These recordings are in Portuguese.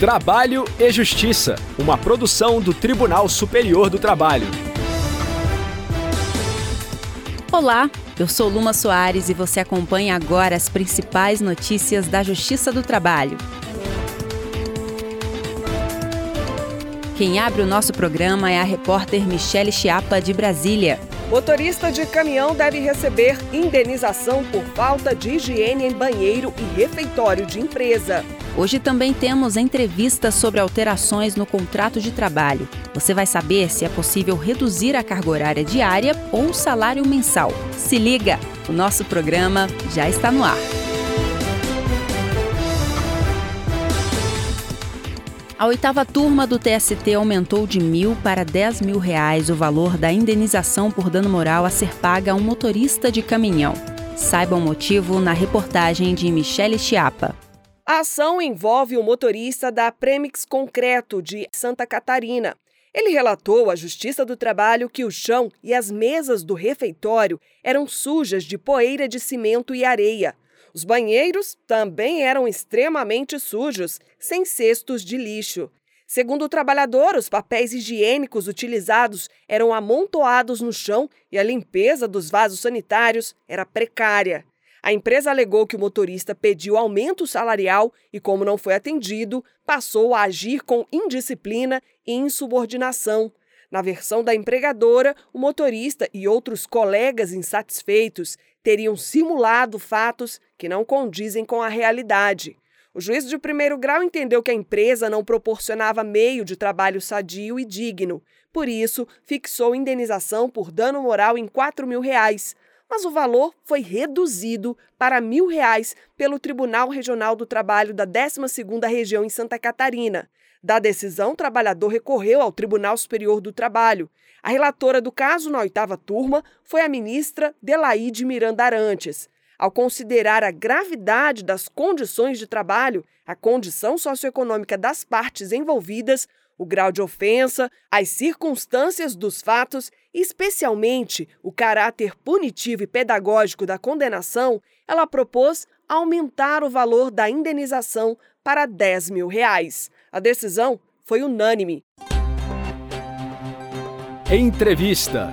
Trabalho e Justiça, uma produção do Tribunal Superior do Trabalho. Olá, eu sou Luma Soares e você acompanha agora as principais notícias da Justiça do Trabalho. Quem abre o nosso programa é a repórter Michele Chiapa, de Brasília. Motorista de caminhão deve receber indenização por falta de higiene em banheiro e refeitório de empresa. Hoje também temos entrevistas sobre alterações no contrato de trabalho. Você vai saber se é possível reduzir a carga horária diária ou o salário mensal. Se liga, o nosso programa já está no ar. A oitava turma do TST aumentou de mil para dez mil reais o valor da indenização por dano moral a ser paga a um motorista de caminhão. Saiba o motivo na reportagem de Michele Chiapa. A ação envolve o motorista da Premix Concreto de Santa Catarina. Ele relatou à Justiça do Trabalho que o chão e as mesas do refeitório eram sujas de poeira de cimento e areia. Os banheiros também eram extremamente sujos, sem cestos de lixo. Segundo o trabalhador, os papéis higiênicos utilizados eram amontoados no chão e a limpeza dos vasos sanitários era precária. A empresa alegou que o motorista pediu aumento salarial e, como não foi atendido, passou a agir com indisciplina e insubordinação. Na versão da empregadora, o motorista e outros colegas insatisfeitos teriam simulado fatos que não condizem com a realidade. O juiz de primeiro grau entendeu que a empresa não proporcionava meio de trabalho sadio e digno. Por isso, fixou indenização por dano moral em 4 mil reais. Mas o valor foi reduzido para mil reais pelo Tribunal Regional do Trabalho da 12ª Região em Santa Catarina. Da decisão, o trabalhador recorreu ao Tribunal Superior do Trabalho. A relatora do caso na oitava turma foi a ministra Delaide Miranda Arantes. Ao considerar a gravidade das condições de trabalho, a condição socioeconômica das partes envolvidas, o grau de ofensa, as circunstâncias dos fatos, especialmente o caráter punitivo e pedagógico da condenação, ela propôs aumentar o valor da indenização para 10 mil reais. A decisão foi unânime. Entrevista.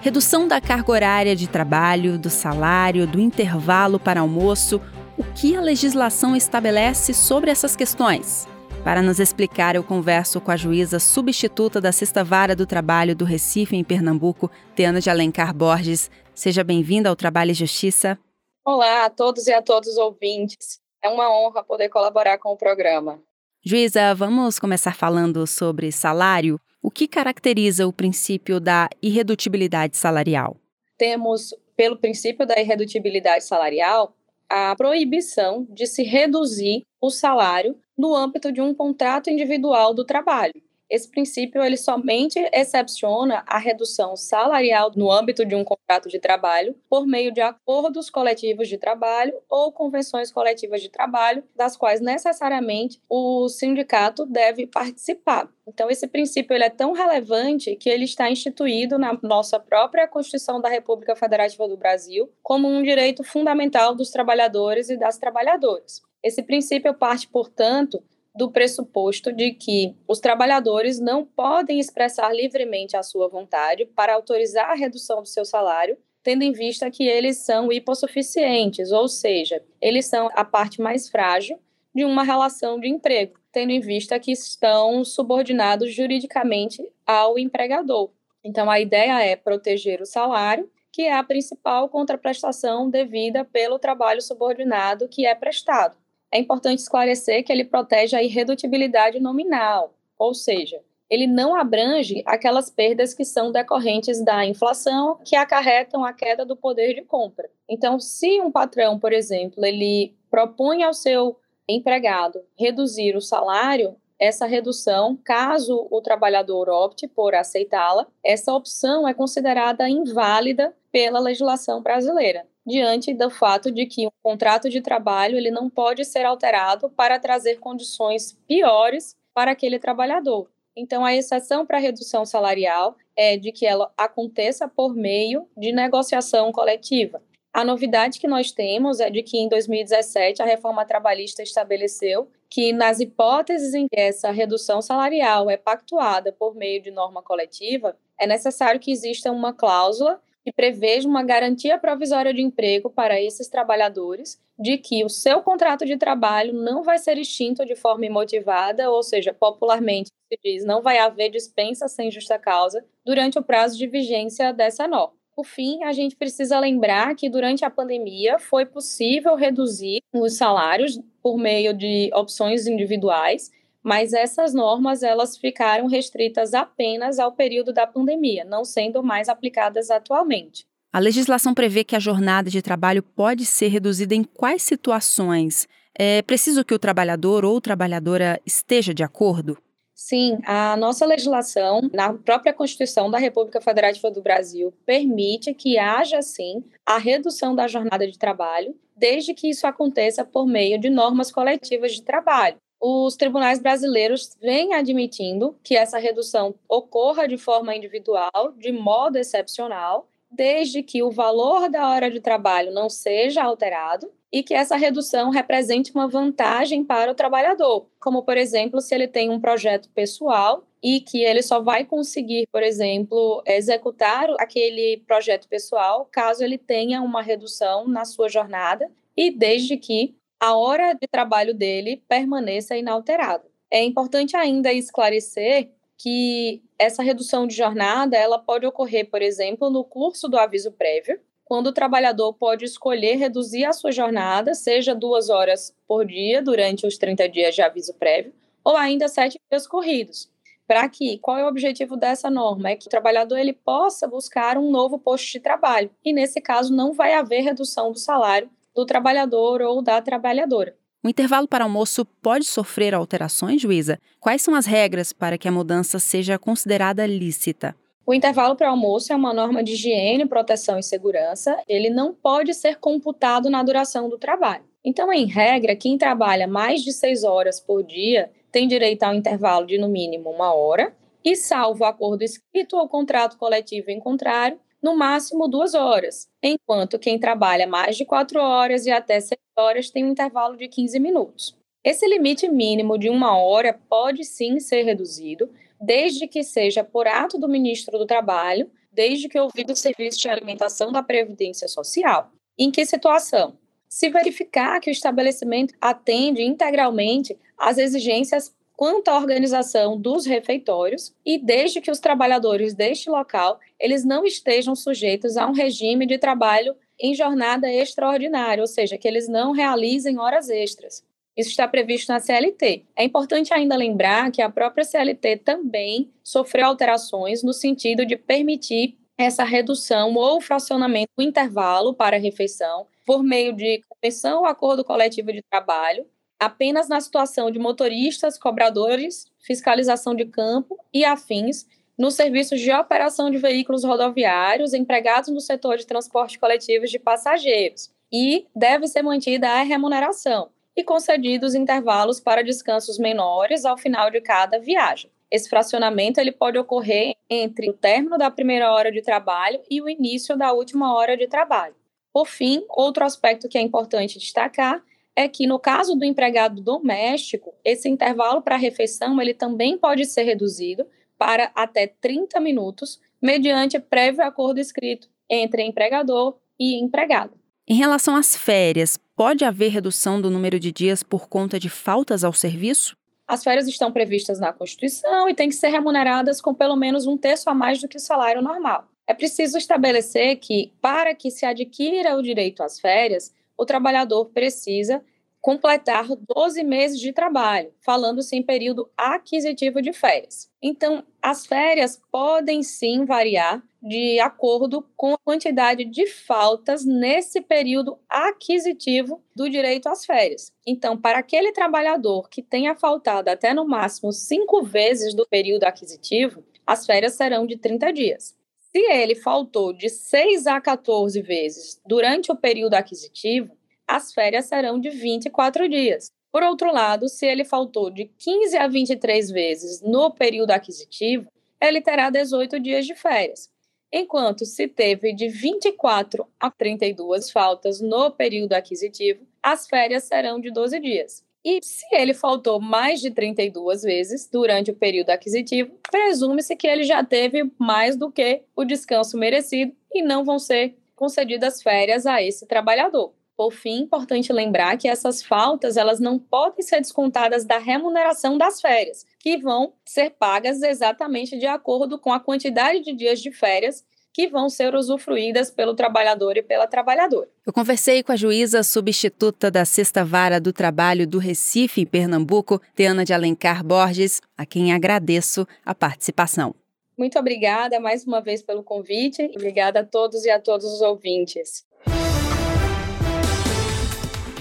Redução da carga horária de trabalho, do salário, do intervalo para almoço. O que a legislação estabelece sobre essas questões? Para nos explicar, eu converso com a juíza substituta da Sexta Vara do Trabalho do Recife, em Pernambuco, Teana de Alencar Borges. Seja bem-vinda ao Trabalho e Justiça. Olá a todos e a todos os ouvintes. É uma honra poder colaborar com o programa. Juíza, vamos começar falando sobre salário. O que caracteriza o princípio da irredutibilidade salarial? Temos, pelo princípio da irredutibilidade salarial, a proibição de se reduzir o salário no âmbito de um contrato individual do trabalho. Esse princípio ele somente excepciona a redução salarial no âmbito de um contrato de trabalho por meio de acordos coletivos de trabalho ou convenções coletivas de trabalho, das quais necessariamente o sindicato deve participar. Então esse princípio ele é tão relevante que ele está instituído na nossa própria Constituição da República Federativa do Brasil como um direito fundamental dos trabalhadores e das trabalhadoras. Esse princípio parte, portanto, do pressuposto de que os trabalhadores não podem expressar livremente a sua vontade para autorizar a redução do seu salário, tendo em vista que eles são hipossuficientes, ou seja, eles são a parte mais frágil de uma relação de emprego, tendo em vista que estão subordinados juridicamente ao empregador. Então, a ideia é proteger o salário, que é a principal contraprestação devida pelo trabalho subordinado que é prestado é importante esclarecer que ele protege a irredutibilidade nominal, ou seja, ele não abrange aquelas perdas que são decorrentes da inflação que acarretam a queda do poder de compra. Então, se um patrão, por exemplo, ele propõe ao seu empregado reduzir o salário, essa redução, caso o trabalhador opte por aceitá-la, essa opção é considerada inválida pela legislação brasileira diante do fato de que um contrato de trabalho ele não pode ser alterado para trazer condições piores para aquele trabalhador. Então, a exceção para a redução salarial é de que ela aconteça por meio de negociação coletiva. A novidade que nós temos é de que em 2017 a reforma trabalhista estabeleceu que nas hipóteses em que essa redução salarial é pactuada por meio de norma coletiva, é necessário que exista uma cláusula que preveja uma garantia provisória de emprego para esses trabalhadores de que o seu contrato de trabalho não vai ser extinto de forma imotivada, ou seja, popularmente se diz, não vai haver dispensa sem justa causa durante o prazo de vigência dessa norma. Por fim, a gente precisa lembrar que durante a pandemia foi possível reduzir os salários por meio de opções individuais mas essas normas elas ficaram restritas apenas ao período da pandemia, não sendo mais aplicadas atualmente. A legislação prevê que a jornada de trabalho pode ser reduzida em quais situações? É preciso que o trabalhador ou trabalhadora esteja de acordo? Sim, a nossa legislação, na própria Constituição da República Federativa do Brasil, permite que haja, sim, a redução da jornada de trabalho, desde que isso aconteça por meio de normas coletivas de trabalho os tribunais brasileiros vêm admitindo que essa redução ocorra de forma individual, de modo excepcional, desde que o valor da hora de trabalho não seja alterado e que essa redução represente uma vantagem para o trabalhador, como, por exemplo, se ele tem um projeto pessoal e que ele só vai conseguir, por exemplo, executar aquele projeto pessoal caso ele tenha uma redução na sua jornada e desde que a hora de trabalho dele permaneça inalterada. É importante ainda esclarecer que essa redução de jornada ela pode ocorrer, por exemplo, no curso do aviso prévio, quando o trabalhador pode escolher reduzir a sua jornada, seja duas horas por dia durante os 30 dias de aviso prévio, ou ainda sete dias corridos. Para que, qual é o objetivo dessa norma? É que o trabalhador ele possa buscar um novo posto de trabalho. E nesse caso não vai haver redução do salário do trabalhador ou da trabalhadora. O intervalo para almoço pode sofrer alterações, juíza? Quais são as regras para que a mudança seja considerada lícita? O intervalo para almoço é uma norma de higiene, proteção e segurança. Ele não pode ser computado na duração do trabalho. Então, em regra, quem trabalha mais de seis horas por dia tem direito ao intervalo de no mínimo uma hora, e salvo acordo escrito ou contrato coletivo em contrário, no máximo duas horas, enquanto quem trabalha mais de quatro horas e até seis horas tem um intervalo de 15 minutos. Esse limite mínimo de uma hora pode sim ser reduzido, desde que seja por ato do ministro do Trabalho, desde que ouvido o serviço de alimentação da Previdência Social. Em que situação? Se verificar que o estabelecimento atende integralmente às exigências quanto à organização dos refeitórios e desde que os trabalhadores deste local eles não estejam sujeitos a um regime de trabalho em jornada extraordinária, ou seja, que eles não realizem horas extras. Isso está previsto na CLT. É importante ainda lembrar que a própria CLT também sofreu alterações no sentido de permitir essa redução ou fracionamento do intervalo para a refeição por meio de convenção ou acordo coletivo de trabalho apenas na situação de motoristas, cobradores, fiscalização de campo e afins, nos serviços de operação de veículos rodoviários empregados no setor de transporte coletivo de passageiros, e deve ser mantida a remuneração e concedidos intervalos para descansos menores ao final de cada viagem. Esse fracionamento ele pode ocorrer entre o término da primeira hora de trabalho e o início da última hora de trabalho. Por fim, outro aspecto que é importante destacar é que no caso do empregado doméstico, esse intervalo para refeição ele também pode ser reduzido para até 30 minutos, mediante prévio acordo escrito entre empregador e empregado. Em relação às férias, pode haver redução do número de dias por conta de faltas ao serviço? As férias estão previstas na Constituição e têm que ser remuneradas com pelo menos um terço a mais do que o salário normal. É preciso estabelecer que, para que se adquira o direito às férias, o trabalhador precisa completar 12 meses de trabalho, falando-se em período aquisitivo de férias. Então, as férias podem sim variar de acordo com a quantidade de faltas nesse período aquisitivo do direito às férias. Então, para aquele trabalhador que tenha faltado até no máximo cinco vezes do período aquisitivo, as férias serão de 30 dias. Se ele faltou de 6 a 14 vezes durante o período aquisitivo, as férias serão de 24 dias. Por outro lado, se ele faltou de 15 a 23 vezes no período aquisitivo, ele terá 18 dias de férias. enquanto se teve de 24 a 32 faltas no período aquisitivo, as férias serão de 12 dias. E se ele faltou mais de 32 vezes durante o período aquisitivo, presume-se que ele já teve mais do que o descanso merecido e não vão ser concedidas férias a esse trabalhador. Por fim, importante lembrar que essas faltas elas não podem ser descontadas da remuneração das férias, que vão ser pagas exatamente de acordo com a quantidade de dias de férias que vão ser usufruídas pelo trabalhador e pela trabalhadora. Eu conversei com a juíza substituta da Sexta Vara do Trabalho do Recife, em Pernambuco, Teana de Alencar Borges, a quem agradeço a participação. Muito obrigada mais uma vez pelo convite. Obrigada a todos e a todos os ouvintes.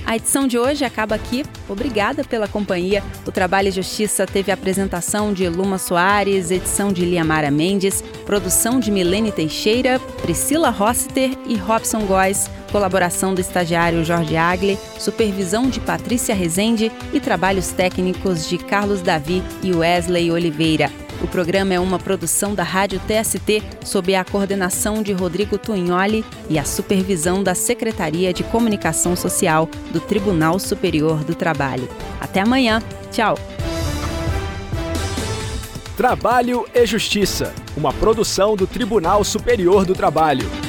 A edição de hoje acaba aqui. Obrigada pela companhia. O Trabalho e Justiça teve apresentação de Luma Soares, edição de Liamara Mendes, produção de Milene Teixeira, Priscila Rossiter e Robson Góes, colaboração do estagiário Jorge Agli, supervisão de Patrícia Rezende e trabalhos técnicos de Carlos Davi e Wesley Oliveira. O programa é uma produção da Rádio TST sob a coordenação de Rodrigo Tunholi e a supervisão da Secretaria de Comunicação Social do Tribunal Superior do Trabalho. Até amanhã. Tchau. Trabalho e Justiça, uma produção do Tribunal Superior do Trabalho.